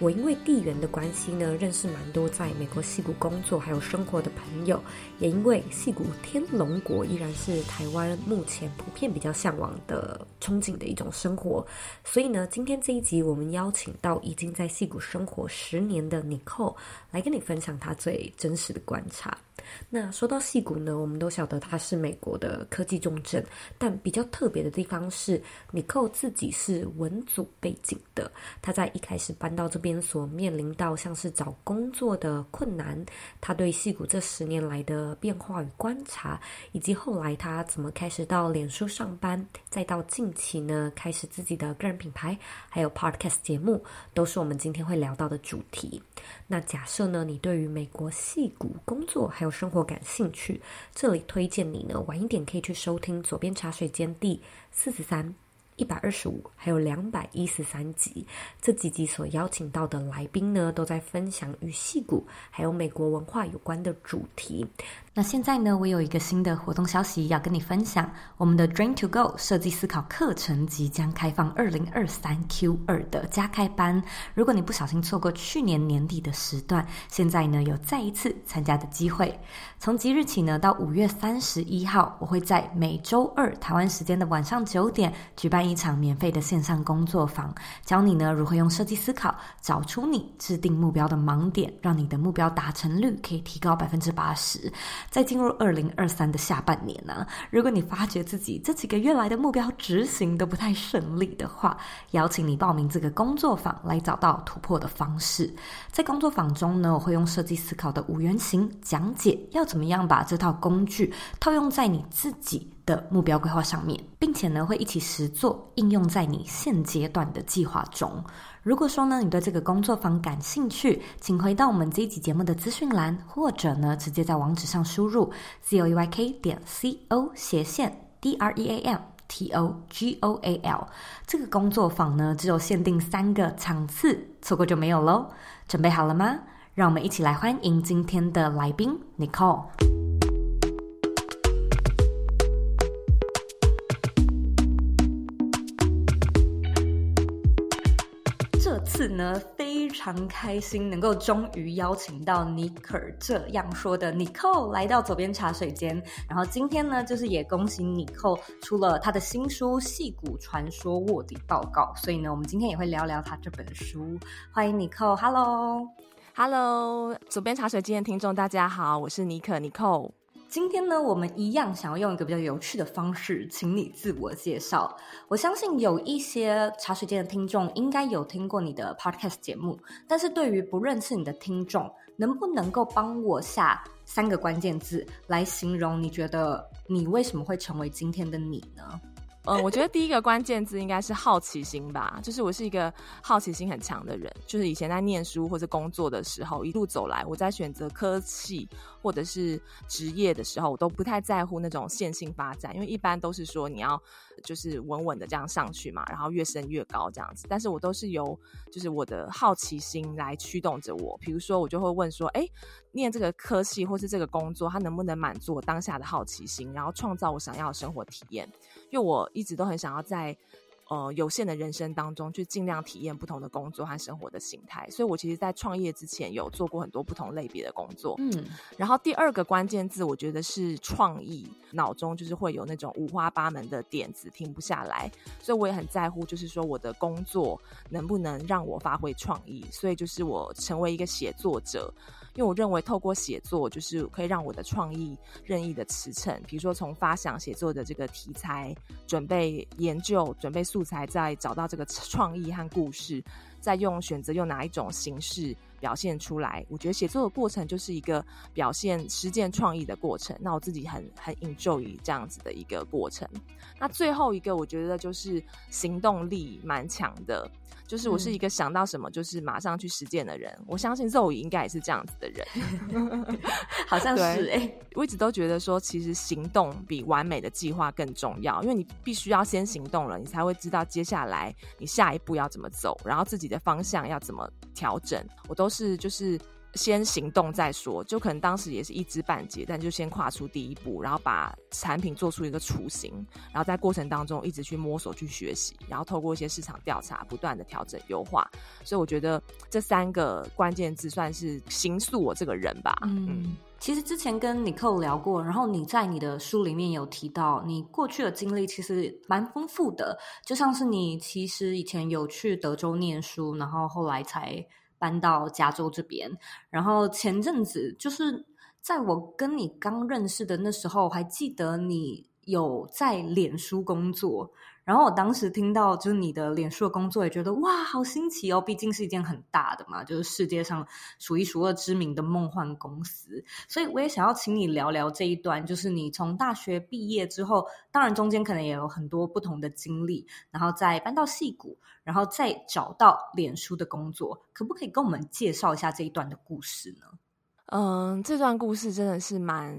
我因为地缘的关系呢，认识蛮多在美国戏谷工作还有生活的朋友，也因为戏谷天龙国依然是台湾目前普遍比较向往的憧憬的一种生活，所以呢，今天这一集我们邀请到已经在戏谷生活十年的 Nicole 来跟你分享她最真实的观察。那说到矽谷呢，我们都晓得他是美国的科技重镇，但比较特别的地方是，Nicole 自己是文组背景的。他在一开始搬到这边所面临到像是找工作的困难，他对矽谷这十年来的变化与观察，以及后来他怎么开始到脸书上班，再到近期呢开始自己的个人品牌，还有 Podcast 节目，都是我们今天会聊到的主题。那假设呢，你对于美国矽谷工作还有生活感兴趣，这里推荐你呢，晚一点可以去收听左边茶水间第四十三、一百二十五还有两百一十三集，这几集所邀请到的来宾呢，都在分享与戏骨还有美国文化有关的主题。那现在呢，我有一个新的活动消息要跟你分享，我们的 Dream to Go 设计思考课程即将开放二零二三 Q 二的加开班。如果你不小心错过去年年底的时段，现在呢有再一次参加的机会。从即日起呢到五月三十一号，我会在每周二台湾时间的晚上九点举办一场免费的线上工作坊，教你呢如何用设计思考找出你制定目标的盲点，让你的目标达成率可以提高百分之八十。在进入二零二三的下半年呢、如果你发觉自己这几个月来的目标执行都不太顺利的话，邀请你报名这个工作坊来找到突破的方式。在工作坊中呢，我会用设计思考的五原型讲解要怎么样把这套工具套用在你自己的目标规划上面，并且呢会一起实作应用在你现阶段的计划中。如果说呢，你对这个工作坊感兴趣，请回到我们这一集节目的资讯栏，或者呢，直接在网址上输入 z o e y k 点 c o 斜线 d r e a m t o g o a l。这个工作坊呢，只有限定三个场次，错过就没有喽。准备好了吗？让我们一起来欢迎今天的来宾 Nicole。这次呢，非常开心能够终于邀请到尼克这样说的 Nicole 来到左边茶水间。然后今天呢，就是也恭喜 Nicole 出了他的新书《矽谷传说卧底报告》，所以呢，我们今天也会聊聊他这本书。欢迎 Nicole，Hello，Hello，佐编茶水间的听众大家好，我是尼克 Nicole。今天呢，我们一样想要用一个比较有趣的方式，请你自我介绍。我相信有一些茶水间的听众应该有听过你的 podcast 节目，但是对于不认识你的听众，能不能够帮我下三个关键字来形容你觉得你为什么会成为今天的你呢？嗯，我觉得第一个关键字应该是好奇心吧。就是我是一个好奇心很强的人，就是以前在念书或者工作的时候，一路走来，我在选择科技或者是职业的时候，我都不太在乎那种线性发展，因为一般都是说你要就是稳稳的这样上去嘛，然后越升越高这样子。但是我都是由就是我的好奇心来驱动着我。比如说，我就会问说，哎，念这个科系或是这个工作，它能不能满足我当下的好奇心，然后创造我想要的生活体验？因为我一直都很想要在，呃，有限的人生当中去尽量体验不同的工作和生活的形态，所以我其实，在创业之前有做过很多不同类别的工作。嗯，然后第二个关键字，我觉得是创意，脑中就是会有那种五花八门的点子，停不下来，所以我也很在乎，就是说我的工作能不能让我发挥创意，所以就是我成为一个写作者。因为我认为透过写作，就是可以让我的创意任意的驰骋。比如说，从发想写作的这个题材，准备研究，准备素材，再找到这个创意和故事，再用选择用哪一种形式表现出来。我觉得写作的过程就是一个表现实践创意的过程。那我自己很很 enjoy 这样子的一个过程。那最后一个，我觉得就是行动力蛮强的。就是我是一个想到什么就是马上去实践的人。嗯、我相信 Zoe 应该也是这样子的人，好像是哎、欸。我一直都觉得说，其实行动比完美的计划更重要，因为你必须要先行动了，你才会知道接下来你下一步要怎么走，然后自己的方向要怎么调整。我都是就是。先行动再说，就可能当时也是一知半解，但就先跨出第一步，然后把产品做出一个雏形，然后在过程当中一直去摸索、去学习，然后透过一些市场调查，不断的调整优化。所以我觉得这三个关键字算是形塑我这个人吧。嗯，嗯，其实之前跟 Nicole 聊过，然后你在你的书里面有提到，你过去的经历其实蛮丰富的，就像是你其实以前有去德州念书，然后后来才。搬到加州这边，然后前阵子就是在我跟你刚认识的那时候，还记得你有在脸书工作。然后我当时听到就是你的脸书的工作，也觉得哇，好新奇哦！毕竟是一件很大的嘛，就是世界上数一数二知名的梦幻公司。所以我也想要请你聊聊这一段，就是你从大学毕业之后，当然中间可能也有很多不同的经历，然后再搬到矽谷。然后再找到脸书的工作，可不可以跟我们介绍一下这一段的故事呢？嗯，这段故事真的是蛮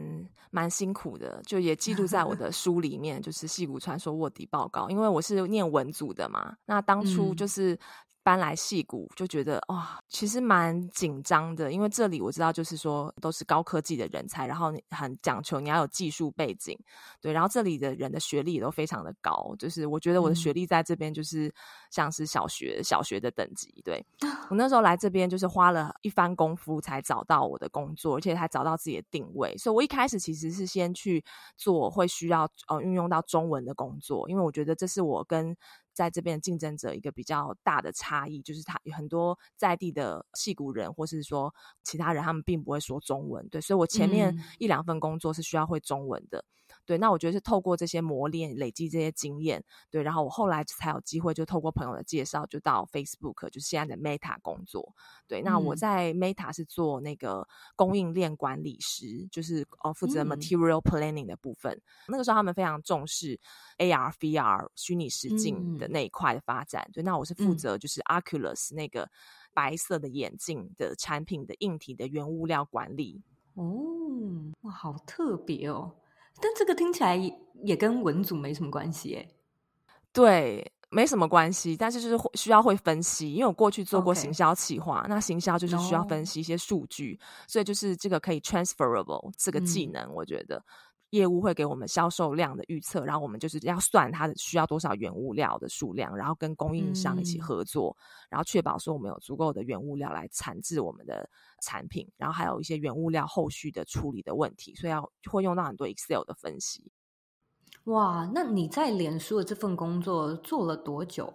蛮辛苦的，就也记录在我的书里面，就是《戏骨传说卧底报告》。因为我是念文组的嘛，那当初就是。嗯搬来戏谷就觉得哇、哦，其实蛮紧张的，因为这里我知道就是说都是高科技的人才，然后你很讲求你要有技术背景，对，然后这里的人的学历也都非常的高，就是我觉得我的学历在这边就是像是小学、嗯、小学的等级，对，我那时候来这边就是花了一番功夫才找到我的工作，而且还找到自己的定位，所以我一开始其实是先去做会需要呃运用到中文的工作，因为我觉得这是我跟在这边竞争者一个比较大的差异，就是他有很多在地的矽谷人，或是说其他人，他们并不会说中文。对，所以我前面一两份工作是需要会中文的。嗯对，那我觉得是透过这些磨练、累积这些经验，对，然后我后来才有机会，就透过朋友的介绍，就到 Facebook，就是现在的 Meta 工作。对，那我在 Meta 是做那个供应链管理师，就是呃负责 Material Planning 的部分。嗯、那个时候他们非常重视 AR、VR 虚拟实境的那一块的发展。对，那我是负责就是 Oculus 那个白色的眼镜的产品的硬体的原物料管理。哦，哇，好特别哦。但这个听起来也跟文组没什么关系，耶，对，没什么关系。但是就是需要会分析，因为我过去做过行销企划.那行销就是需要分析一些数据.所以就是这个可以 transferable 这个技能，嗯、我觉得。业务会给我们销售量的预测，然后我们就是要算它的需要多少原物料的数量，然后跟供应商一起合作，嗯、然后确保说我们有足够的原物料来产制我们的产品，然后还有一些原物料后续的处理的问题，所以要会用到很多 Excel 的分析。哇，那你在脸书的这份工作做了多久？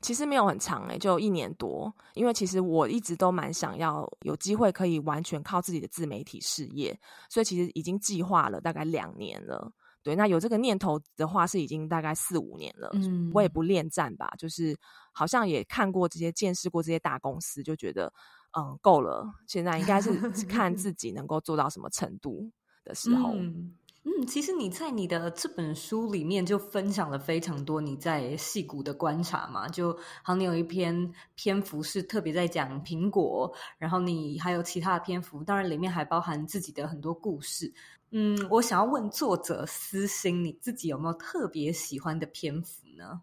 其实没有很长诶、欸，就一年多。因为其实我一直都蛮想要有机会可以完全靠自己的自媒体事业，所以其实已经计划了大概两年了。对，那有这个念头的话，是已经大概四五年了。嗯，我也不恋战吧，就是好像也看过这些、见识过这些大公司，就觉得嗯够了。现在应该是看 自己能够做到什么程度的时候。嗯嗯，其实你在你的这本书里面就分享了非常多你在戏谷的观察嘛，就好像你有一篇篇幅是特别在讲苹果，然后你还有其他的篇幅，当然里面还包含自己的很多故事。嗯，我想要问作者私心，你自己有没有特别喜欢的篇幅呢？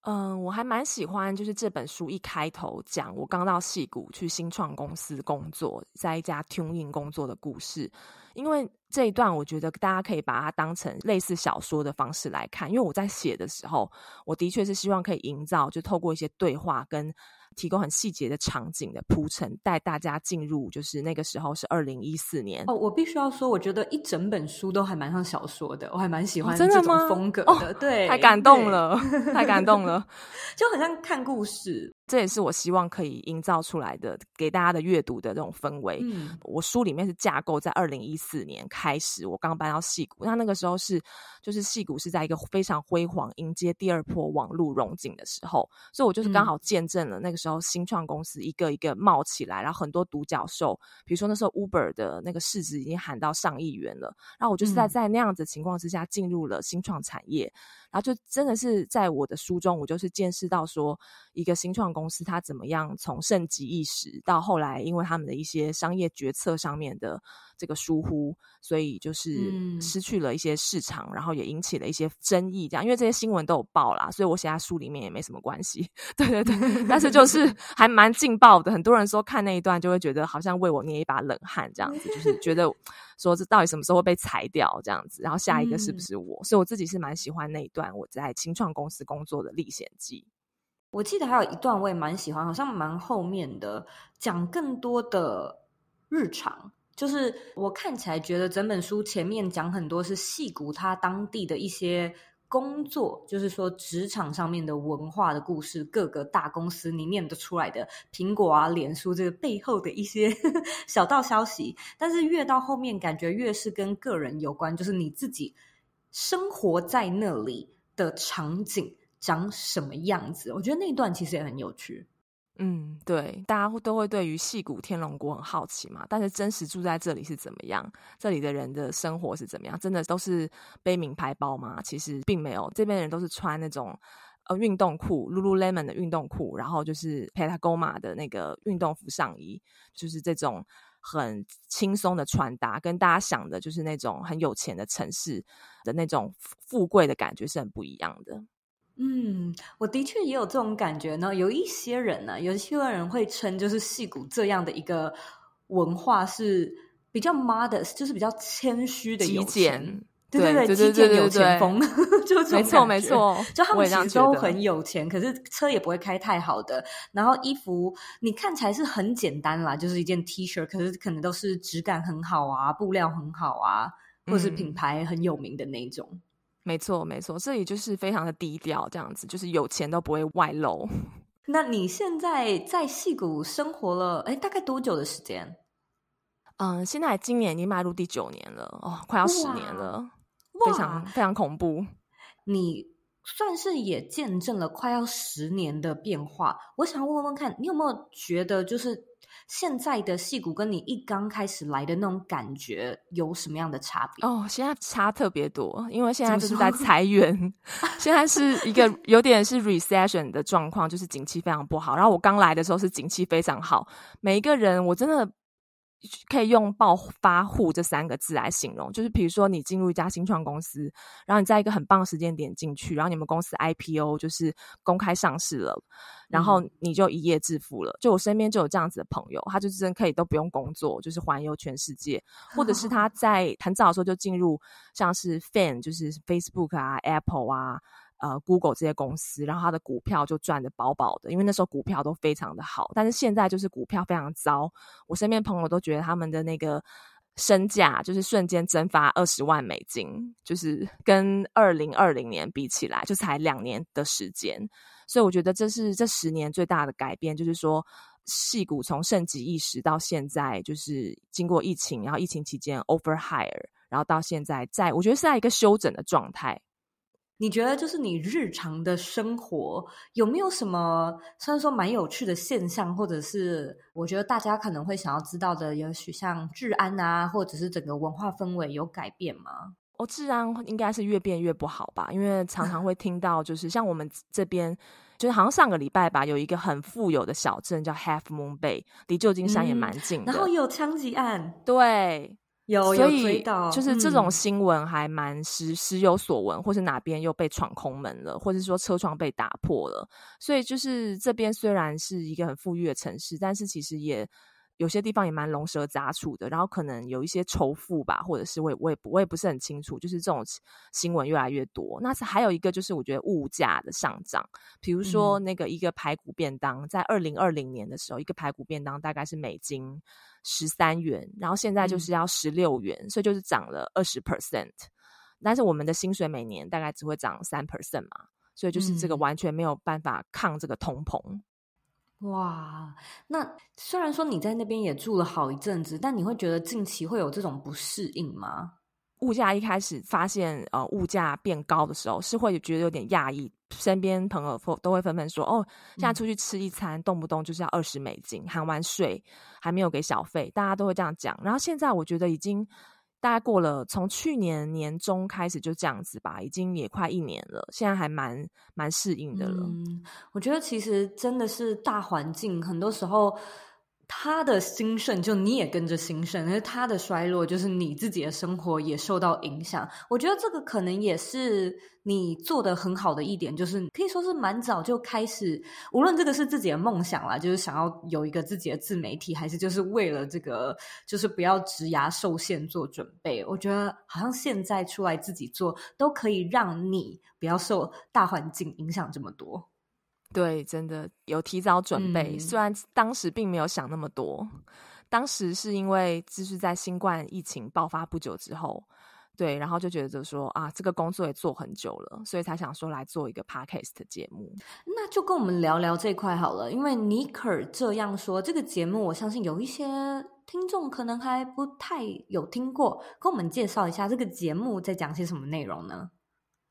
嗯，我还蛮喜欢，就是这本书一开头讲我刚到戏谷去新创公司工作，在一家 Tune-in 工作的故事。因为这一段，我觉得大家可以把它当成类似小说的方式来看。因为我在写的时候，我的确是希望可以营造，就透过一些对话跟。提供很细节的场景的铺陈，带大家进入，就是那个时候是二零一四年哦。我必须要说，我觉得一整本书都还蛮像小说的，我还蛮喜欢这种风格的。哦、对，太感动了，太感动了，就很像看故事。这也是我希望可以营造出来的，给大家的阅读的这种氛围。嗯，我书里面是架构在二零一四年开始，我刚搬到戏谷，那那个时候是就是戏谷是在一个非常辉煌，迎接第二波网络融景的时候，所以我就是刚好见证了那个时时候，新创公司一个一个冒起来，然后很多独角兽，比如说那时候 Uber 的那个市值已经喊到上亿元了。然后我就是在在那样子的情况之下进入了新创产业，然后就真的是在我的书中，我就是见识到说，一个新创公司它怎么样从盛极一时到后来，因为他们的一些商业决策上面的。这个疏忽，所以就是失去了一些市场，嗯、然后也引起了一些争议。这样，因为这些新闻都有报啦，所以我写在书里面也没什么关系。对对对，但是就是 还蛮劲爆的。很多人说看那一段就会觉得好像为我捏一把冷汗，这样子就是觉得说这到底什么时候会被裁掉这样子，然后下一个是不是我？嗯、所以我自己是蛮喜欢那一段我在清创公司工作的历险记。我记得还有一段我也蛮喜欢，好像蛮后面的，讲更多的日常。就是我看起来觉得整本书前面讲很多是戏骨他当地的一些工作，就是说职场上面的文化的故事，各个大公司你念得出来的苹果啊、脸书这个背后的一些 小道消息。但是越到后面，感觉越是跟个人有关，就是你自己生活在那里的场景长什么样子。我觉得那一段其实也很有趣。嗯，对，大家都会对于矽谷天龙国很好奇嘛。但是真实住在这里是怎么样？这里的人的生活是怎么样？真的都是背名牌包吗？其实并没有，这边人都是穿那种呃运动裤，Lululemon 的运动裤，然后就是 Patagonia 的那个运动服上衣，就是这种很轻松的穿搭，跟大家想的就是那种很有钱的城市的那种富贵的感觉是很不一样的。嗯，我的确也有这种感觉呢。有一些人呢、啊，有一些人会称，就是戏骨这样的一个文化是比较 modest，就是比较谦虚的有钱，对对对，极简有钱风，就没错没错。就他们其实都很有钱，可是车也不会开太好的。然后衣服你看起来是很简单啦，就是一件 T 恤，可是可能都是质感很好啊，布料很好啊，或是品牌很有名的那种。嗯没错，没错，这里就是非常的低调，这样子就是有钱都不会外露。那你现在在矽谷生活了，哎，大概多久的时间？嗯，现在今年已经迈入第九年了，哦，快要十年了，非常非常恐怖。你算是也见证了快要十年的变化。我想问问看，你有没有觉得就是？现在的戏骨跟你一刚开始来的那种感觉有什么样的差别？哦，现在差特别多，因为现在就是在 裁员，现在是一个有点是 recession 的状况，就是景气非常不好。然后我刚来的时候是景气非常好，每一个人我真的。可以用暴发户这三个字来形容，就是比如说你进入一家新创公司，然后你在一个很棒的时间点进去，然后你们公司 IPO 就是公开上市了，然后你就一夜致富了。就我身边就有这样子的朋友，他就是真可以都不用工作，就是环游全世界，或者是他 在很早的时候就进入像是 Fan，就是 Facebook 啊、Apple 啊。呃，Google 这些公司，然后它的股票就赚得饱饱的，因为那时候股票都非常的好。但是现在就是股票非常糟，我身边朋友都觉得他们的那个身价就是瞬间蒸发二十万美金，就是跟二零二零年比起来，就才两年的时间。所以我觉得这是这十年最大的改变，就是说，矽谷从盛极一时到现在，就是经过疫情，然后疫情期间 over hire，然后到现在在，我觉得是在一个休整的状态。你觉得就是你日常的生活有没有什么，虽然说蛮有趣的现象，或者是我觉得大家可能会想要知道的，也许像治安啊，或者是整个文化氛围有改变吗？哦，治安应该是越变越不好吧，因为常常会听到，就是像我们这边，就是好像上个礼拜吧，有一个很富有的小镇叫 Half Moon Bay，离旧金山也蛮近的，嗯，然后有枪击案，对。有，所以就是这种新闻还蛮时时有所闻，或是哪边又被闯空门了，或者说车窗被打破了。所以就是这边虽然是一个很富裕的城市，但是其实也。有些地方也蛮龙蛇杂处的，然后可能有一些仇富吧，或者是我也我也我也不是很清楚，就是这种新闻越来越多。那是还有一个就是我觉得物价的上涨，比如说那个一个排骨便当，在二零二零年的时候，一个排骨便当大概是美金十三元，然后现在就是要十六元，嗯，所以就是涨了二十 percent。但是我们的薪水每年大概只会涨三 percent 嘛，所以就是这个完全没有办法抗这个通膨。哇，那虽然说你在那边也住了好一阵子，但你会觉得近期会有这种不适应吗？物价一开始发现呃物价变高的时候，是会觉得有点讶异，身边朋友都会纷纷说：“哦，现在出去吃一餐，动不动就是要二十美金，含完税还没有给小费，大家都会这样讲。”然后现在我觉得已经大概过了，从去年年中开始就这样子吧，已经也快一年了，现在还蛮蛮适应的了。嗯，我觉得其实真的是大环境，很多时候。他的兴盛，就你也跟着兴盛；而他的衰落，就是你自己的生活也受到影响。我觉得这个可能也是你做得很好的一点，就是可以说是蛮早就开始。无论这个是自己的梦想啦，就是想要有一个自己的自媒体，还是就是为了这个，就是不要职涯受限做准备。我觉得好像现在出来自己做，都可以让你不要受大环境影响这么多。对，真的有提早准备，嗯，虽然当时并没有想那么多。当时是因为就是在新冠疫情爆发不久之后，对，然后就觉得说啊，这个工作也做很久了，所以才想说来做一个 podcast 节目。那就跟我们聊聊这块好了，因为尼克这样说，这个节目我相信有一些听众可能还不太有听过，跟我们介绍一下这个节目在讲些什么内容呢？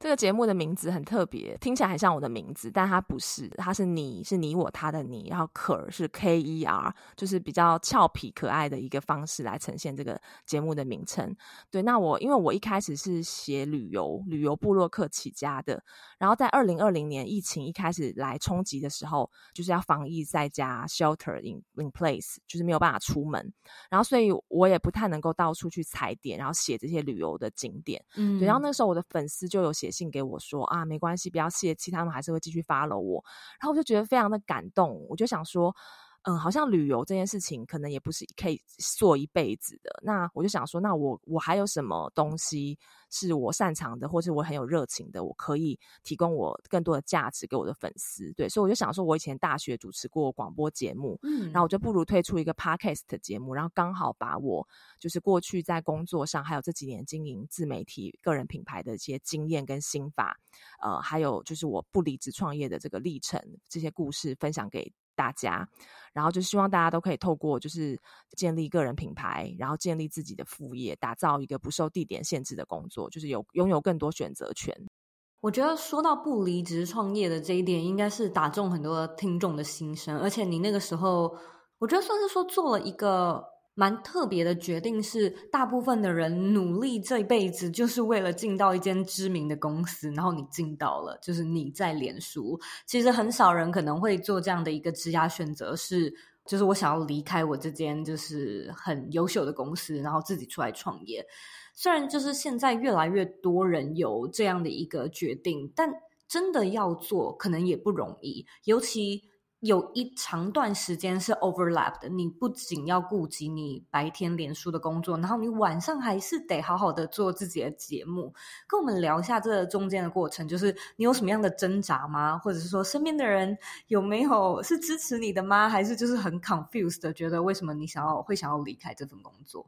这个节目的名字很特别，听起来很像我的名字，但它不是，它是你是你我他的你，然后 Ker 是 K E R，就是比较俏皮可爱的一个方式来呈现这个节目的名称。对，那我因为我一开始是写旅游旅游部落客起家的，然后在二零二零年疫情一开始来冲击的时候，就是要防疫在家 shelter in in place，就是没有办法出门，然后所以我也不太能够到处去踩点，然后写这些旅游的景点。嗯，对，然后那时候我的粉丝就有写。信给我说啊，没关系，不要泄气，他们还是会继续发了我。然后我就觉得非常的感动，我就想说，嗯，好像旅游这件事情可能也不是可以做一辈子的。那我就想说，那我我还有什么东西是我擅长的，或是我很有热情的，我可以提供我更多的价值给我的粉丝。对，所以我就想说，我以前大学主持过广播节目，嗯，然后我就不如推出一个 podcast 的节目，然后刚好把我就是过去在工作上，还有这几年经营自媒体、个人品牌的一些经验跟心法，呃，还有就是我不离职创业的这个历程，这些故事分享给大家，然后就希望大家都可以透过就是建立个人品牌，然后建立自己的副业，打造一个不受地点限制的工作，就是有拥有更多选择权。我觉得说到不离职创业的这一点，应该是打中很多听众的心声，而且你那个时候，我觉得算是说做了一个。蛮特别的决定是，大部分的人努力这一辈子就是为了进到一间知名的公司，然后你进到了，就是你在脸书。其实很少人可能会做这样的一个职业选择，是就是我想要离开我这间就是很优秀的公司，然后自己出来创业。虽然就是现在越来越多人有这样的一个决定，但真的要做可能也不容易，尤其。有一长段时间是 overlap 的，你不仅要顾及你白天脸书的工作，然后你晚上还是得好好的做自己的节目。跟我们聊一下这中间的过程，就是你有什么样的挣扎吗？或者是说身边的人有没有是支持你的吗？还是就是很 confused 的，觉得为什么你想要会想要离开这份工作？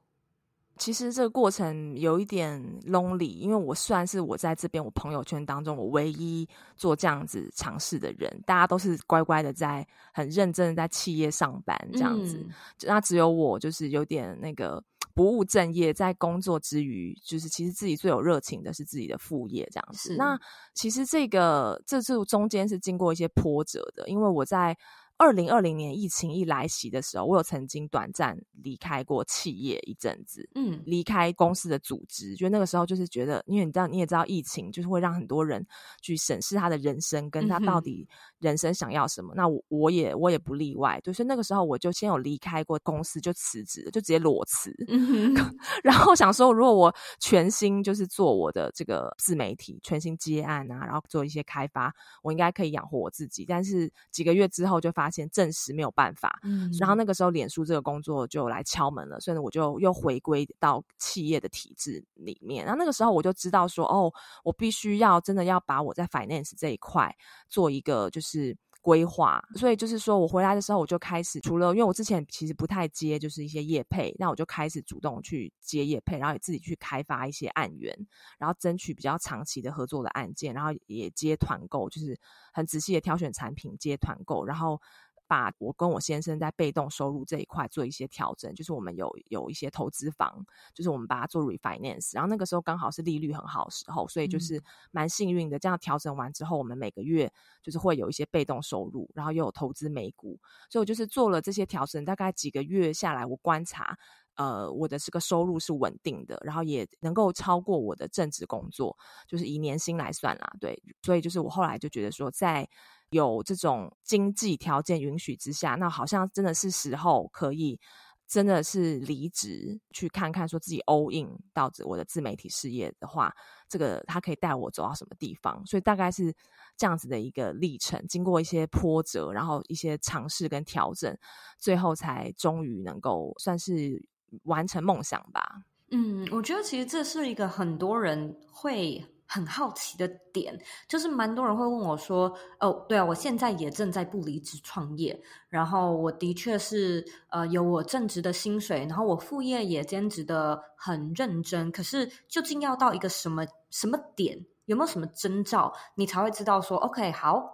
其实这个过程有一点 lonely，因为我算是我在这边我朋友圈当中我唯一做这样子尝试的人，大家都是乖乖的在很认真的在企业上班这样子，嗯、那只有我就是有点那个不务正业，在工作之余，就是其实自己最有热情的是自己的副业这样子。那其实这个这次中间是经过一些波折的，因为我在。二零二零年疫情一来袭的时候，我有曾经短暂离开过企业一阵子，嗯，离开公司的组织，就那个时候就是觉得，因为你知道你也知道，疫情就是会让很多人去审视他的人生，跟他到底人生想要什么。嗯、那我我也我也不例外，对，所以那个时候我就先有离开过公司，就辞职，就直接裸辞，嗯、然后想说，如果我全心就是做我的这个自媒体，全心接案啊，然后做一些开发，我应该可以养活我自己。但是几个月之后就发发现证实没有办法，嗯，然后那个时候脸书这个工作就来敲门了，所以呢我就又回归到企业的体制里面。然后那个时候我就知道说，哦，我必须要真的要把我在 finance 这一块做一个就是规划。所以就是说我回来的时候，我就开始除了因为我之前其实不太接就是一些业配，那我就开始主动去接业配，然后也自己去开发一些案源，然后争取比较长期的合作的案件，然后也接团购，就是很仔细的挑选产品接团购，然后。把我跟我先生在被动收入这一块做一些调整，就是我们有有一些投资房，就是我们把它做 refinance，然后那个时候刚好是利率很好的时候，所以就是蛮幸运的。这样调整完之后，我们每个月就是会有一些被动收入，然后又有投资美股，所以我就是做了这些调整，大概几个月下来，我观察。呃，我的这个收入是稳定的，然后也能够超过我的正职工作，就是以年薪来算啦，对，所以就是我后来就觉得说，在有这种经济条件允许之下，那好像真的是时候可以真的是离职去看看，说自己 all in 到我的自媒体事业的话，这个它可以带我走到什么地方，所以大概是这样子的一个历程，经过一些波折，然后一些尝试跟调整，最后才终于能够算是。完成梦想吧。嗯，我觉得其实这是一个很多人会很好奇的点，就是蛮多人会问我说：“哦，对啊，我现在也正在不离职创业，然后我的确是呃有我正职的薪水，然后我副业也兼职的很认真。可是究竟要到一个什么什么点，有没有什么征兆，你才会知道说，OK，好，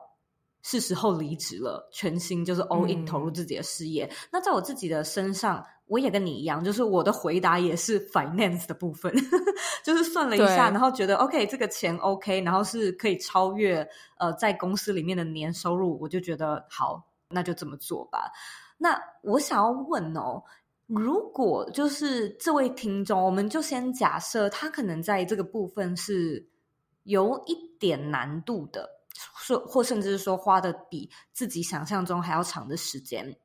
是时候离职了，全心就是 all in 投入自己的事业。嗯。那在我自己的身上。我也跟你一样，就是我的回答也是 finance 的部分，就是算了一下，然后觉得 OK，这个钱 OK，然后是可以超越呃在公司里面的年收入，我就觉得好，那就这么做吧。那我想要问哦，如果就是这位听众，我们就先假设他可能在这个部分是有一点难度的，说或甚至是说花的比自己想象中还要长的时间。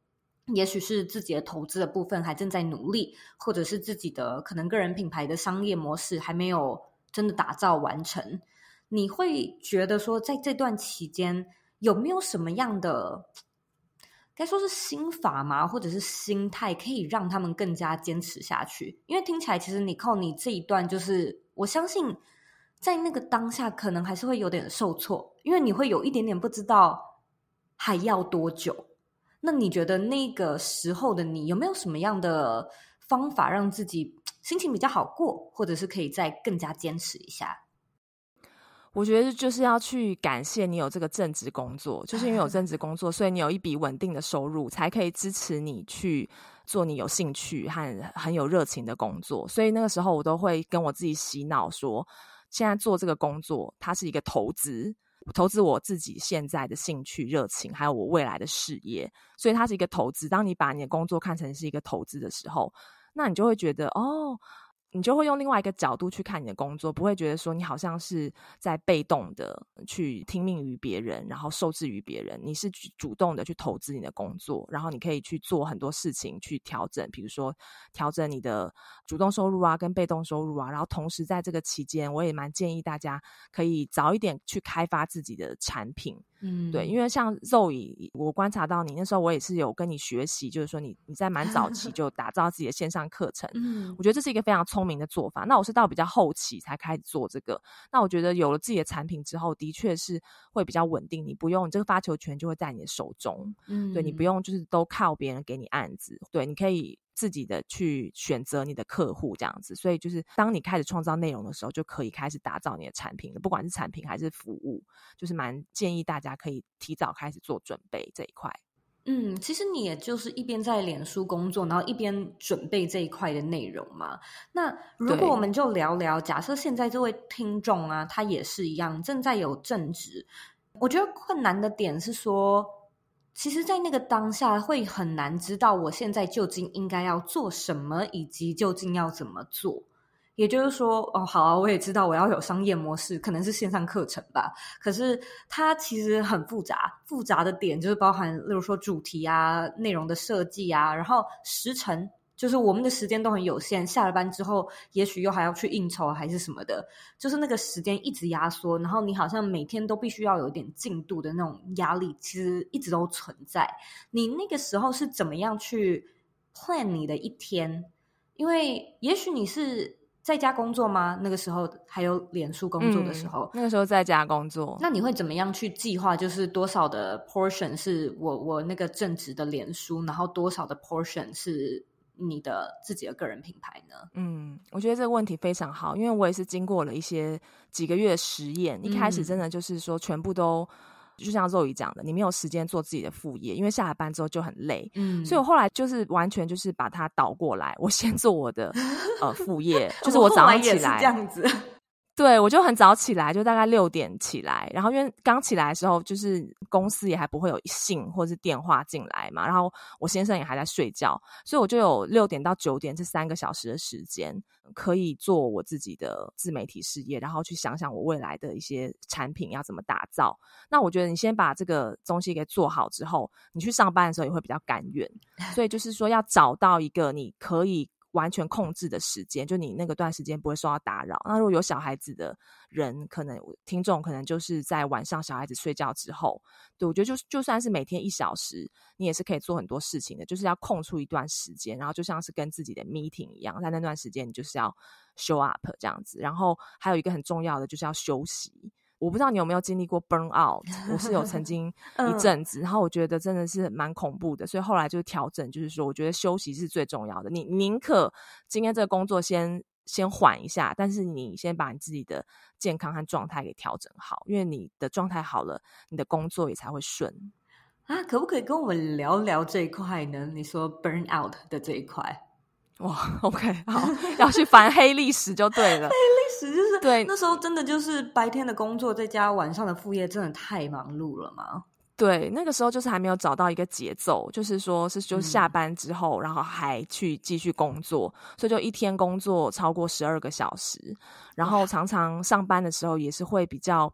也许是自己的投资的部分还正在努力，或者是自己的可能个人品牌的商业模式还没有真的打造完成。你会觉得说，在这段期间有没有什么样的，该说是心法吗？或者是心态，可以让他们更加坚持下去？因为听起来，其实你靠你这一段，就是我相信在那个当下，可能还是会有点受挫，因为你会有一点点不知道还要多久。那你觉得那个时候的你有没有什么样的方法让自己心情比较好过，或者是可以再更加坚持一下？我觉得就是要去感谢你有这个正职工作，就是因为有 正职工作，所以你有一笔稳定的收入，才可以支持你去做你有兴趣和很有热情的工作。所以那个时候我都会跟我自己洗脑说，现在做这个工作，它是一个投资。投资我自己现在的兴趣、热情，还有我未来的事业，所以它是一个投资。当你把你的工作看成是一个投资的时候，那你就会觉得哦。你就会用另外一个角度去看你的工作，不会觉得说你好像是在被动的去听命于别人，然后受制于别人。你是主动的去投资你的工作，然后你可以去做很多事情去调整，比如说调整你的主动收入啊，跟被动收入啊。然后同时在这个期间，我也蛮建议大家可以早一点去开发自己的产品。嗯，对，因为像 Zoe，我观察到你那时候，我也是有跟你学习，就是说你你在蛮早期 就打造自己的线上课程。嗯，我觉得这是一个非常聪明的做法。那我是到比较后期才开始做这个。那我觉得有了自己的产品之后，的确是会比较稳定。你不用你这个发球权就会在你的手中。嗯，对，你不用就是都靠别人给你案子。对，你可以。自己的去选择你的客户这样子，所以就是当你开始创造内容的时候，就可以开始打造你的产品了。不管是产品还是服务，就是蛮建议大家可以提早开始做准备这一块。嗯，其实你也就是一边在脸书工作，然后一边准备这一块的内容嘛。那如果我们就聊聊，假设现在这位听众啊，他也是一样正在有正职，我觉得困难的点是说。其实，在那个当下，会很难知道我现在究竟应该要做什么，以及究竟要怎么做。也就是说，哦，好啊，我也知道我要有商业模式，可能是线上课程吧。可是它其实很复杂，复杂的点就是包含，例如说主题啊、内容的设计啊，然后时程。就是我们的时间都很有限，下了班之后，也许又还要去应酬还是什么的，就是那个时间一直压缩，然后你好像每天都必须要有点进度的那种压力，其实一直都存在。你那个时候是怎么样去 plan 你的一天？因为也许你是在家工作吗？那个时候还有脸书工作的时候，嗯，那个时候在家工作，那你会怎么样去计划？就是多少的 portion 是我我那个正职的脸书，然后多少的 portion 是？你的自己的个人品牌呢？嗯，我觉得这个问题非常好，因为我也是经过了一些几个月的实验，嗯、一开始真的就是说全部都就像 Zoe 讲的，你没有时间做自己的副业，因为下了班之后就很累。嗯，所以我后来就是完全就是把它倒过来，我先做我的呃副业，就是我早上起来这样子。对，我就很早起来，就大概六点起来，然后因为刚起来的时候，就是公司也还不会有信或者是电话进来嘛，然后我先生也还在睡觉，所以我就有六点到九点这三个小时的时间，可以做我自己的自媒体事业，然后去想想我未来的一些产品要怎么打造。那我觉得你先把这个东西给做好之后，你去上班的时候也会比较甘愿。所以就是说，要找到一个你可以。完全控制的时间，就你那个段时间不会受到打扰。那如果有小孩子的人，可能听众可能就是在晚上小孩子睡觉之后，对，我觉得就就算是每天一小时，你也是可以做很多事情的。就是要空出一段时间，然后就像是跟自己的 meeting 一样，在那段时间你就是要 show up 这样子。然后还有一个很重要的就是要休息。我不知道你有没有经历过 burn out，我是有曾经 一阵子，然后我觉得真的是蛮恐怖的，所以后来就调整，就是说我觉得休息是最重要的。你宁可今天这个工作先先缓一下，但是你先把你自己的健康和状态给调整好，因为你的状态好了，你的工作也才会顺。啊，可不可以跟我们聊聊这一块呢？你说 burn out 的这一块。哇，OK，好，要去翻黑历史就对了。黑历史就是对，那时候真的就是白天的工作再加晚上的副业，真的太忙碌了嘛。对，那个时候就是还没有找到一个节奏，就是说是就下班之后，嗯、然后还去继续工作，所以就一天工作超过十二个小时，然后常常上班的时候也是会比较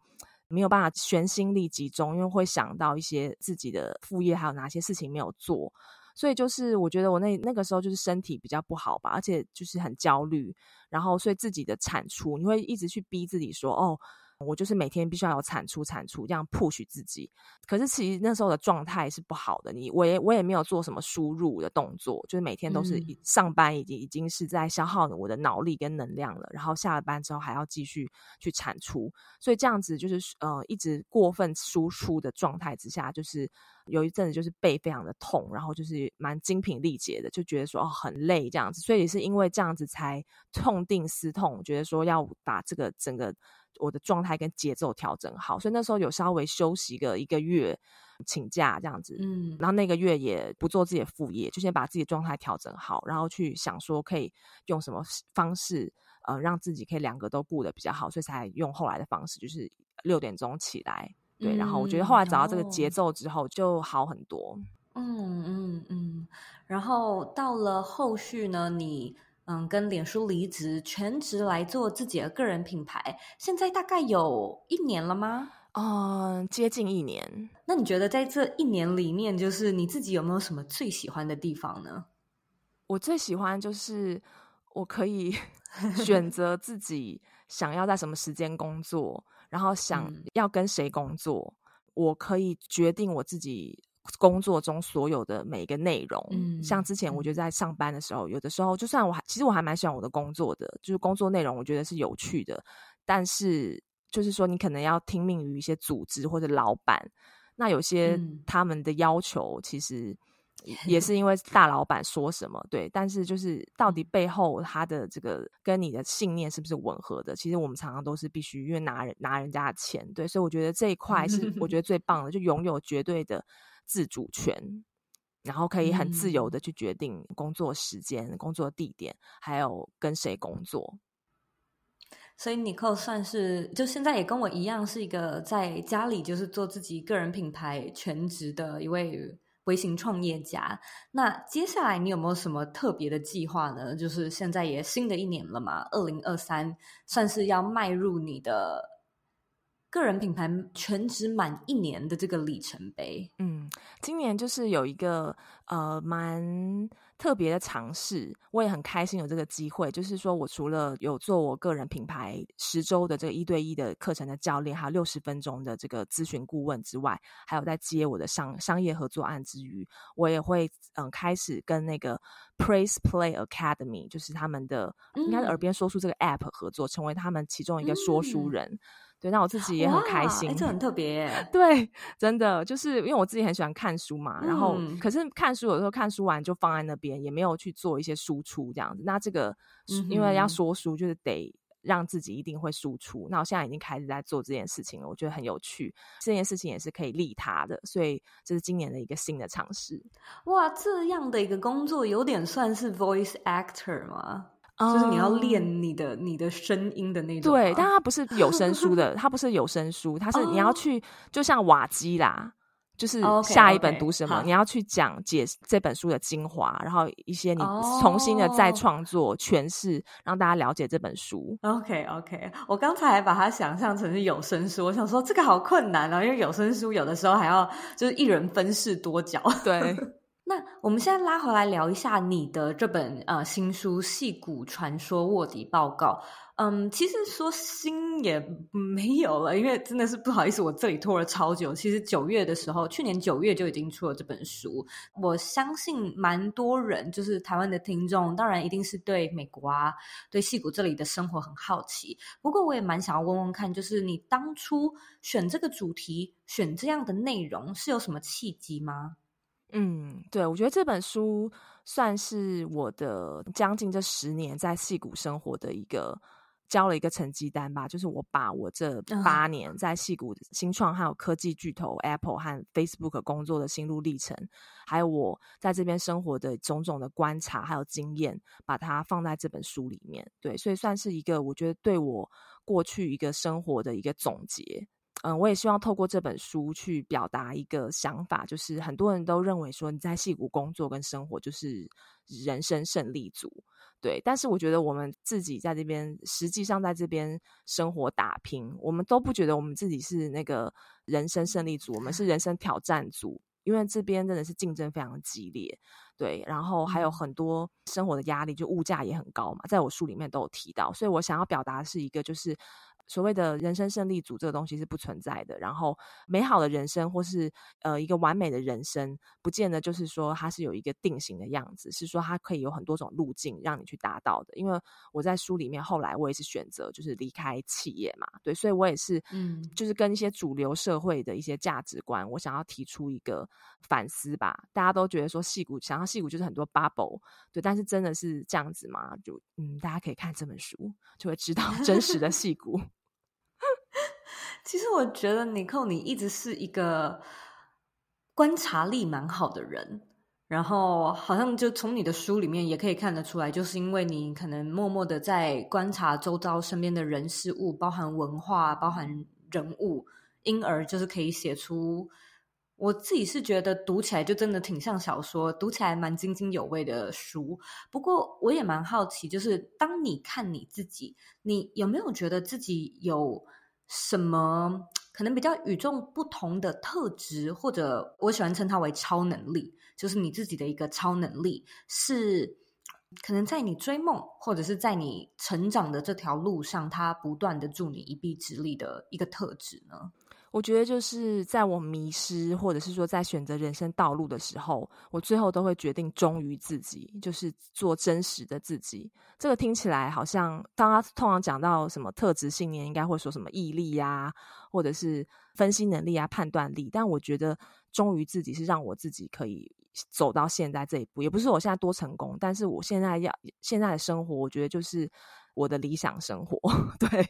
没有办法全心力集中，因为会想到一些自己的副业还有哪些事情没有做。所以就是，我觉得我那那个时候就是身体比较不好吧，而且就是很焦虑，然后所以自己的产出，你会一直去逼自己说，哦。我就是每天必须要有产出，产出这样 push 自己。可是其实那时候的状态是不好的，你我也我也没有做什么输入的动作，就是每天都是上班，已经已经是在消耗我的脑力跟能量了。然后下了班之后还要继续去产出，所以这样子就是呃一直过分输出的状态之下，就是有一阵子就是背非常的痛，然后就是蛮精疲力竭的，就觉得说哦很累这样子。所以也是因为这样子才痛定思痛，觉得说要把这个整个。我的状态跟节奏调整好，所以那时候有稍微休息个一个月，请假这样子，嗯，然后那个月也不做自己的副业，就先把自己的状态调整好，然后去想说可以用什么方式，呃，让自己可以两个都顾得比较好，所以才用后来的方式，就是六点钟起来，对，嗯，然后我觉得后来找到这个节奏之后就好很多，嗯嗯嗯，然后到了后续呢，你。嗯，跟脸书离职，全职来做自己的个人品牌，现在大概有一年了吗？嗯，接近一年。那你觉得在这一年里面，就是你自己有没有什么最喜欢的地方呢？我最喜欢就是我可以 选择自己想要在什么时间工作，然后想要跟谁工作，嗯，我可以决定我自己。工作中所有的每一个内容，嗯，像之前我觉得在上班的时候，嗯，有的时候就算我还其实我还蛮喜欢我的工作的，就是工作内容我觉得是有趣的，但是就是说你可能要听命于一些组织或者老板，那有些他们的要求其实 也是因为大老板说什么，对，但是就是到底背后他的这个跟你的信念是不是吻合的？其实我们常常都是必须因为拿人拿人家的钱，对，所以我觉得这一块是 我觉得最棒的，就拥有绝对的。自主权，然后可以很自由的去决定工作时间、嗯、工作地点，还有跟谁工作。所以 Nicole 算是就现在也跟我一样，是一个在家里就是做自己个人品牌全职的一位微型创业家。那接下来你有没有什么特别的计划呢？就是现在也新的一年了嘛，二零二三算是要迈入你的。个人品牌全职满一年的这个里程碑，嗯，今年就是有一个呃蛮特别的尝试，我也很开心有这个机会。就是说我除了有做我个人品牌十周的这个一对一的课程的教练，还有六十分钟的这个咨询顾问之外，还有在接我的商商业合作案之余，我也会嗯开始跟那个 Praise Play Academy，就是他们的、嗯、应该是耳边说书这个 App 合作，成为他们其中一个说书人。嗯对，那我自己也很开心，欸、这很特别 耶。对，真的就是因为我自己很喜欢看书嘛，嗯、然后可是看书有时候看书完就放在那边，也没有去做一些输出这样子。那这个因为要说书，就是得让自己一定会输出。那我现在已经开始在做这件事情了，我觉得很有趣。这件事情也是可以利他的，所以这是今年的一个新的尝试。哇，这样的一个工作有点算是 voice actor 吗？就是你要练你的、um, 你的声音的那种。对，但它不是有声书的，它不是有声书，它是你要去，就像瓦基啦。就是下一本读什么，okay, okay, 你要去讲解这本书的精华，然后一些你重新的再创作诠释，让大家了解这本书。OK OK，我刚才还把它想象成是有声书，我想说这个好困难哦，因为有声书有的时候还要就是一人分饰多角。对。那我们现在拉回来聊一下你的这本呃新书《戏骨传说卧底报告》。嗯，其实说新也没有了，因为真的是不好意思，我这里拖了超久。其实九月的时候，去年九月就已经出了这本书。我相信蛮多人，就是台湾的听众，当然一定是对美国啊，对戏骨这里的生活很好奇。不过我也蛮想要问问看，就是你当初选这个主题、选这样的内容，是有什么契机吗？嗯，对，我觉得这本书算是我的将近这十年在戏谷生活的一个交了一个成绩单吧。就是我把我这八年在戏谷新创还有科技巨头 Apple 和 Facebook 工作的心路历程，还有我在这边生活的种种的观察还有经验，把它放在这本书里面。对，所以算是一个我觉得对我过去一个生活的一个总结。嗯，我也希望透过这本书去表达一个想法，就是很多人都认为说你在戏谷工作跟生活就是人生胜利组，对。但是我觉得我们自己在这边，实际上在这边生活打拼，我们都不觉得我们自己是那个人生胜利组，我们是人生挑战组，因为这边真的是竞争非常激烈，对。然后还有很多生活的压力，就物价也很高嘛，在我书里面都有提到，所以我想要表达的是一个就是。所谓的人生胜利组这个东西是不存在的，然后美好的人生或是呃一个完美的人生，不见得就是说它是有一个定型的样子，是说它可以有很多种路径让你去达到的。因为我在书里面后来我也是选择就是离开企业嘛，对，所以我也是嗯，就是跟一些主流社会的一些价值观，我想要提出一个反思吧。大家都觉得说戏骨，想要戏骨就是很多 bubble，对，但是真的是这样子吗？就嗯，大家可以看这本书就会知道 真实的矽谷。其实我觉得尼寇，你一直是一个观察力蛮好的人，然后好像就从你的书里面也可以看得出来，就是因为你可能默默的在观察周遭身边的人事物，包含文化，包含人物，因而就是可以写出。我自己是觉得读起来就真的挺像小说，读起来蛮津津有味的书。不过我也蛮好奇，就是当你看你自己，你有没有觉得自己有？什么可能比较与众不同的特质，或者我喜欢称它为超能力，就是你自己的一个超能力，是可能在你追梦或者是在你成长的这条路上，它不断的助你一臂之力的一个特质呢？我觉得就是在我迷失，或者是说在选择人生道路的时候，我最后都会决定忠于自己，就是做真实的自己。这个听起来好像，当他通常讲到什么特质信念，应该会说什么毅力呀，或者是分析能力啊、判断力。但我觉得忠于自己是让我自己可以走到现在这一步，也不是我现在多成功，但是我现在要现在的生活，我觉得就是。我的理想生活，对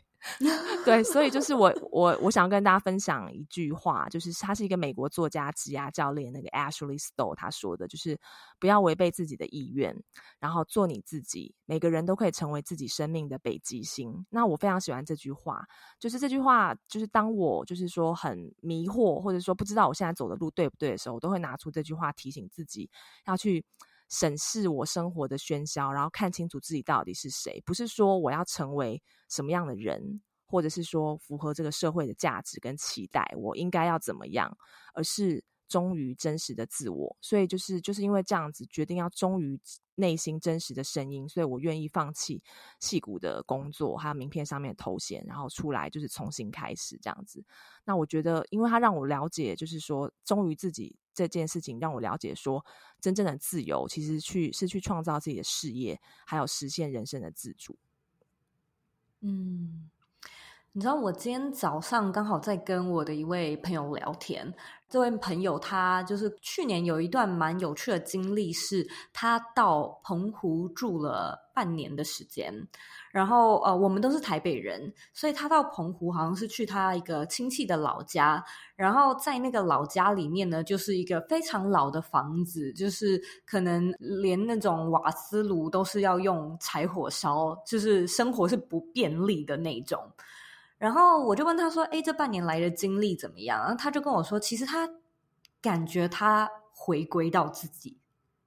对，所以就是我我我想跟大家分享一句话，就是他是一个美国作家、职涯教练，那个 Ashley Stowe 他说的，就是不要违背自己的意愿，然后做你自己。每个人都可以成为自己生命的北极星。那我非常喜欢这句话，就是这句话，就是当我就是说很迷惑，或者说不知道我现在走的路对不对的时候，我都会拿出这句话提醒自己要去。审视我生活的喧嚣，然后看清楚自己到底是谁。不是说我要成为什么样的人，或者是说符合这个社会的价值跟期待，我应该要怎么样，而是忠于真实的自我。所以就是就是因为这样子，决定要忠于内心真实的声音，所以我愿意放弃戏骨的工作，还有名片上面的头衔，然后出来就是重新开始这样子。那我觉得，因为他让我了解，就是说忠于自己。这件事情让我了解，说真正的自由其实去是去创造自己的事业，还有实现人生的自主。嗯，你知道我今天早上刚好在跟我的一位朋友聊天，这位朋友他就是去年有一段蛮有趣的经历，是他到澎湖住了半年的时间。然后呃，我们都是台北人，所以他到澎湖好像是去他一个亲戚的老家。然后在那个老家里面呢，就是一个非常老的房子，就是可能连那种瓦斯炉都是要用柴火烧，就是生活是不便利的那种。然后我就问他说：“哎，这半年来的经历怎么样？”然后他就跟我说：“其实他感觉他回归到自己。”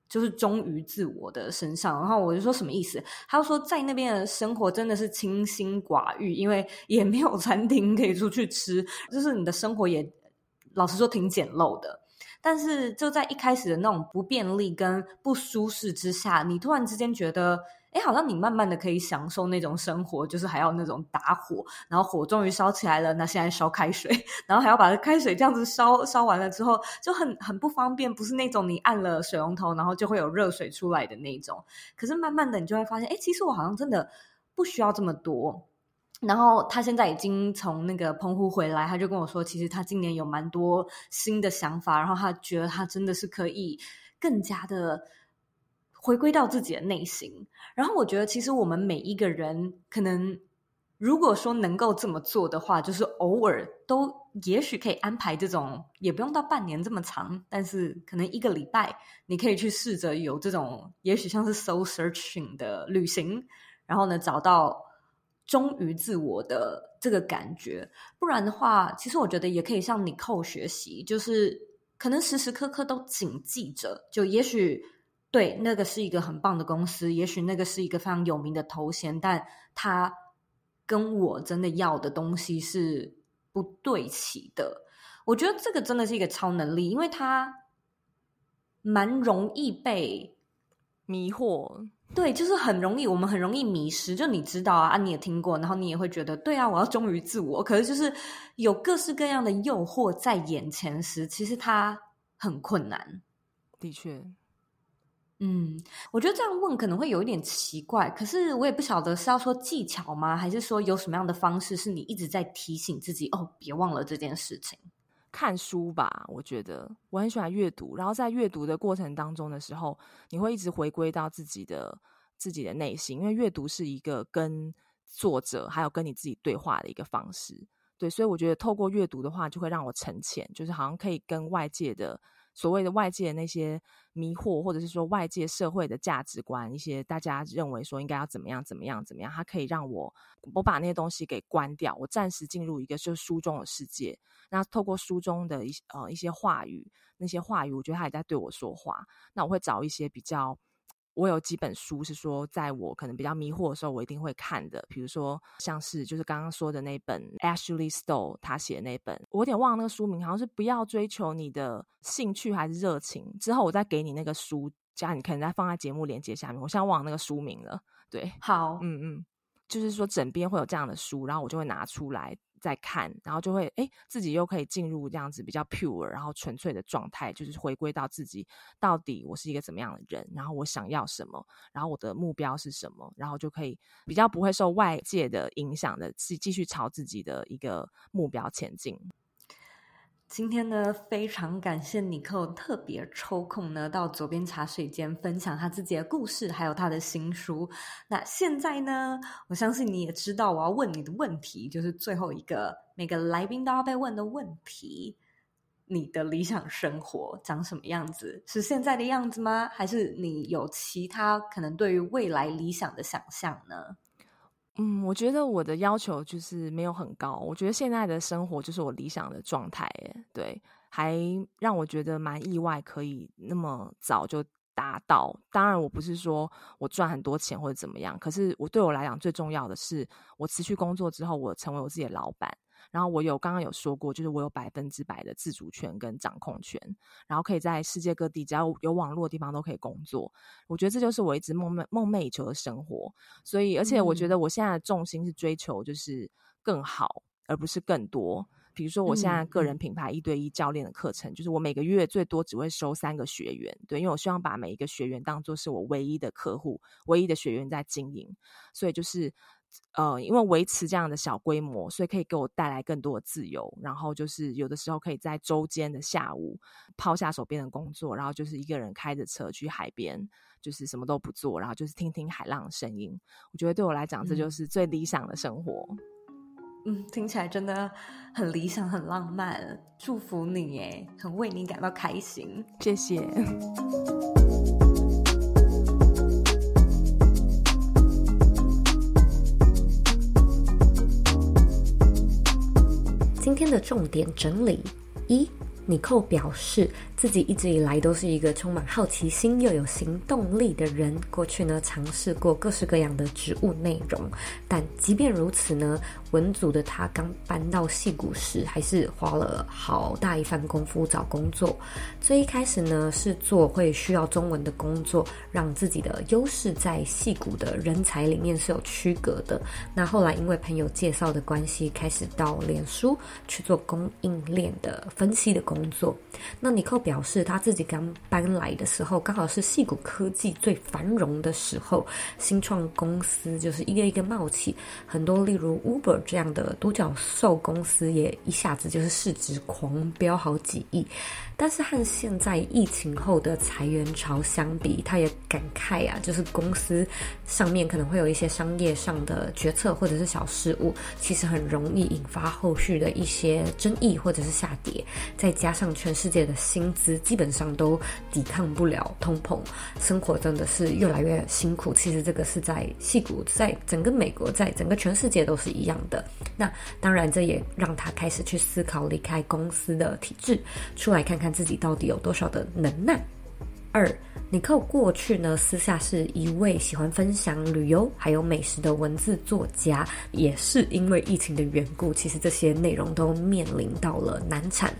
就是忠于自我的身上，然后我就说什么意思？他就说在那边的生活真的是清心寡欲，因为 也没有餐厅可以出去吃，就是你的生活也老实说挺简陋的。但是就在一开始的那种不便利跟不舒适之下，你突然之间觉得。哎，好像你慢慢的可以享受那种生活，就是还要那种打火，然后火终于烧起来了，那现在烧开水，然后还要把开水这样子烧烧完了之后，就很很不方便，不是那种你按了水龙头，然后就会有热水出来的那种。可是慢慢的，你就会发现，哎，其实我好像真的不需要这么多。然后他现在已经从那个澎湖回来，他就跟我说，其实他今年有蛮多新的想法，然后他觉得他真的是可以更加的。回归到自己的内心，然后我觉得，其实我们每一个人，可能如果说能够这么做的话，就是偶尔都也许可以安排这种，也不用到半年这么长，但是可能一个礼拜，你可以去试着有这种，也许像是 soul searching 的旅行，然后呢，找到忠于自我的这个感觉。不然的话，其实我觉得也可以向 Nicole 学习，就是可能时时刻刻都谨记着，就也许。对，那个是一个很棒的公司，也许那个是一个非常有名的头衔，但他跟我真的要的东西是不对齐的。我觉得这个真的是一个超能力，因为他蛮容易被迷惑。对，就是很容易，我们很容易迷失。就你知道啊，啊，你也听过，然后你也会觉得，对啊，我要忠于自我。可是就是有各式各样的诱惑在眼前时，其实他很困难。的确。嗯，我觉得这样问可能会有一点奇怪，可是我也不晓得是要说技巧吗？还是说有什么样的方式是你一直在提醒自己哦，别忘了这件事情？看书吧，我觉得我很喜欢阅读，然后在阅读的过程当中的时候，你会一直回归到自己的自己的内心，因为阅读是一个跟作者还有跟你自己对话的一个方式。对，所以我觉得透过阅读的话，就会让我沉潜，就是好像可以跟外界的。所谓的外界那些迷惑，或者是说外界社会的价值观，一些大家认为说应该要怎么样怎么样怎么样，它可以让我我把那些东西给关掉，我暂时进入一个就是书中的世界。那透过书中的一些呃一些话语，那些话语，我觉得他也在对我说话。那我会找一些比较。我有几本书是说，在我可能比较迷惑的时候，我一定会看的。比如说，像是就是刚刚说的那本 Ashley Stowe 他写的那本，我有点忘了那个书名，好像是不要追求你的兴趣还是热情。之后我再给你那个书，加你可能再放在节目连接下面。我现在忘了那个书名了。对，好，嗯嗯，就是说枕边会有这样的书，然后我就会拿出来。在看，然后就会哎，自己又可以进入这样子比较 pure，然后纯粹的状态，就是回归到自己到底我是一个怎么样的人，然后我想要什么，然后我的目标是什么，然后就可以比较不会受外界的影响的，继继续朝自己的一个目标前进。今天呢，非常感谢尼克特别抽空呢到左边茶水间分享他自己的故事，还有他的新书。那现在呢，我相信你也知道我要问你的问题，就是最后一个每个来宾都要被问的问题：你的理想生活长什么样子？是现在的样子吗？还是你有其他可能对于未来理想的想象呢？嗯，我觉得我的要求就是没有很高。我觉得现在的生活就是我理想的状态，对，还让我觉得蛮意外，可以那么早就达到。当然，我不是说我赚很多钱或者怎么样，可是我对我来讲最重要的是，我辞去工作之后，我成为我自己的老板。然后我有刚刚有说过，就是我有百分之百的自主权跟掌控权，然后可以在世界各地只要有网络的地方都可以工作。我觉得这就是我一直梦寐梦寐以求的生活。所以，而且我觉得我现在的重心是追求就是更好，而不是更多。比如说，我现在个人品牌一对一教练的课程，就是我每个月最多只会收三个学员，对，因为我希望把每一个学员当做是我唯一的客户、唯一的学员在经营。所以就是呃，因为维持这样的小规模，所以可以给我带来更多的自由。然后就是有的时候可以在周间的下午抛下手边的工作，然后就是一个人开着车去海边，就是什么都不做，然后就是听听海浪的声音。我觉得对我来讲，这就是最理想的生活。嗯，听起来真的很理想，很浪漫。祝福你耶，很为你感到开心。谢谢。今天的重点整理。一，尼寇表示。自己一直以来都是一个充满好奇心又有行动力的人。过去呢，尝试过各式各样的职务内容，但即便如此呢，文组的他刚搬到戏谷时，还是花了好大一番功夫找工作。最一开始呢，是做会需要中文的工作，让自己的优势在戏谷的人才里面是有区隔的。那后来因为朋友介绍的关系，开始到脸书去做供应链的分析的工作工作。那尼克。表示他自己刚搬来的时候，刚好是矽谷科技最繁荣的时候，新创公司就是一个一个冒起，很多例如 Uber 这样的独角兽公司也一下子就是市值狂飙好几亿。但是和现在疫情后的裁员潮相比，他也感慨啊，就是公司上面可能会有一些商业上的决策或者是小失误，其实很容易引发后续的一些争议或者是下跌，再加加上全世界的薪资基本上都抵抗不了通膨，生活真的是越来越辛苦。其实这个是在戏骨，在整个美国，在整个全世界都是一样的。那当然，这也让他开始去思考离开公司的体制，出来看看自己到底有多少的能耐。二，尼克过去呢，私下是一位喜欢分享旅游还有美食的文字作家，也是因为疫情的缘故，其实这些内容都面临到了难产。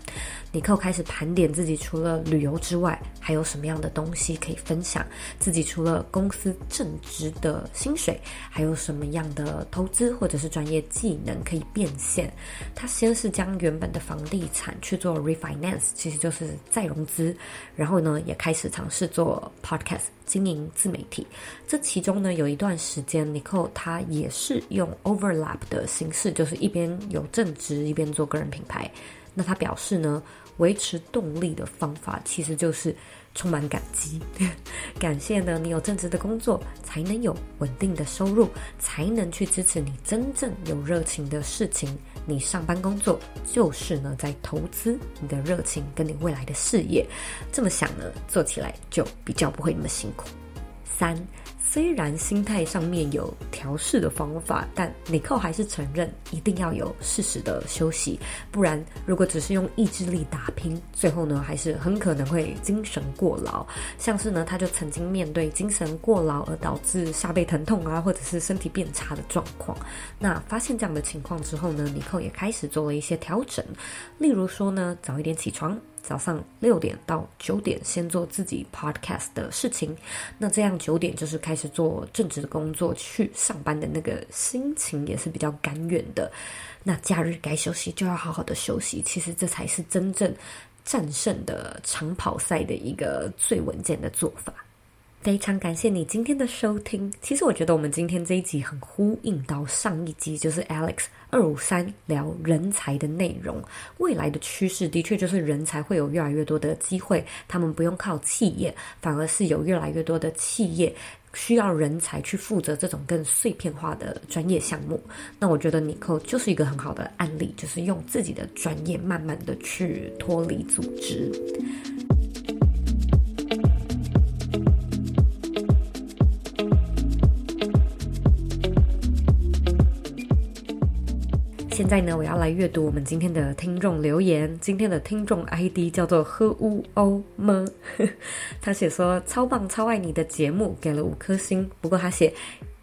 尼克开始盘点自己除了旅游之外，还有什么样的东西可以分享。自己除了公司正职的薪水，还有什么样的投资或者是专业技能可以变现？他先是将原本的房地产去做 refinance，其实就是再融资。然后呢，也开始尝试做 podcast 经营自媒体。这其中呢，有一段时间，尼寇他也是用 overlap 的形式，就是一边有正职，一边做个人品牌。那他表示呢，维持动力的方法其实就是充满感激，感谢呢，你有正职的工作，才能有稳定的收入，才能去支持你真正有热情的事情。你上班工作就是呢，在投资你的热情跟你未来的事业。这么想呢，做起来就比较不会那么辛苦。三。虽然心态上面有调试的方法，但尼寇还是承认一定要有适时的休息，不然如果只是用意志力打拼，最后呢还是很可能会精神过劳。像是呢，他就曾经面对精神过劳而导致下背疼痛啊，或者是身体变差的状况。那发现这样的情况之后呢，尼寇也开始做了一些调整，例如说呢，早一点起床。早上六点到九点，先做自己 podcast 的事情。那这样九点就是开始做正职的工作，去上班的那个心情也是比较甘愿的。那假日该休息就要好好的休息。其实这才是真正战胜的长跑赛的一个最稳健的做法。非常感谢你今天的收听。其实我觉得我们今天这一集很呼应到上一集，就是 Alex 二五三聊人才的内容。未来的趋势的确就是人才会有越来越多的机会，他们不用靠企业，反而是有越来越多的企业需要人才去负责这种更碎片化的专业项目。那我觉得尼寇就是一个很好的案例，就是用自己的专业慢慢的去脱离组织。现在呢，我要来阅读我们今天的听众留言。今天的听众 ID 叫做喝乌欧么，他写说超棒，超爱你的节目，给了五颗星。不过他写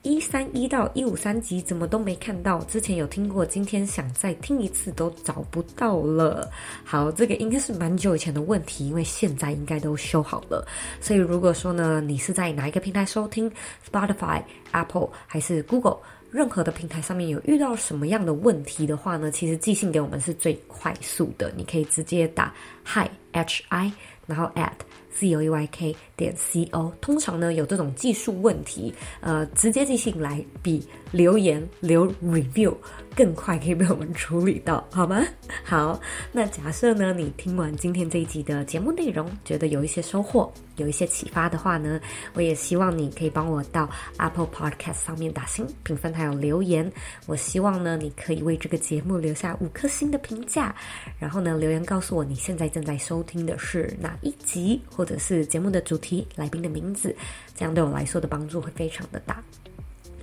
一三一到一五三集怎么都没看到，之前有听过，今天想再听一次都找不到了。好，这个应该是蛮久以前的问题，因为现在应该都修好了。所以如果说呢，你是在哪一个平台收听，Spotify、Apple 还是 Google？任何的平台上面有遇到什么样的问题的话呢，其实寄信给我们是最快速的。你可以直接打 hi h i，然后 at z o e y k 点 c o。通常呢，有这种技术问题，呃，直接寄信来比留言留 review 更快，可以被我们处理到，好吗？好，那假设呢，你听完今天这一集的节目内容，觉得有一些收获，有一些启发的话呢，我也希望你可以帮我到 Apple Podcast 上面打星评分还有留言。我希望呢，你可以为这个节目留下五颗星的评价，然后呢，留言告诉我你现在正在收听的是哪一集，或者是节目的主题、来宾的名字，这样对我来说的帮助会非常的大。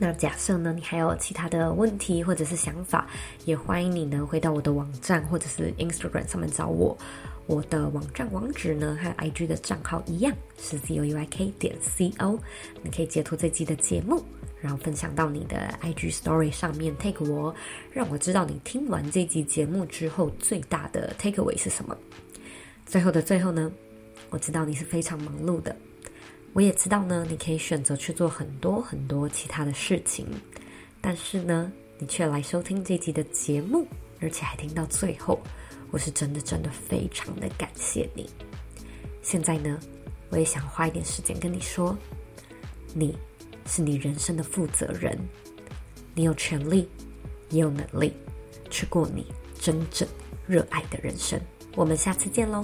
那假设呢，你还有其他的问题或者是想法，也欢迎你呢回到我的网站或者是 Instagram 上面找我。我的网站网址呢和 IG 的账号一样是 zoyk 点 co。你可以截图这集的节目，然后分享到你的 IG Story 上面 take 我，让我知道你听完这集节目之后最大的 takeaway 是什么。最后的最后呢，我知道你是非常忙碌的。我也知道呢，你可以选择去做很多很多其他的事情，但是呢，你却来收听这集的节目，而且还听到最后，我是真的真的非常的感谢你。现在呢，我也想花一点时间跟你说，你是你人生的负责人，你有权利，也有能力去过你真正热爱的人生。我们下次见喽。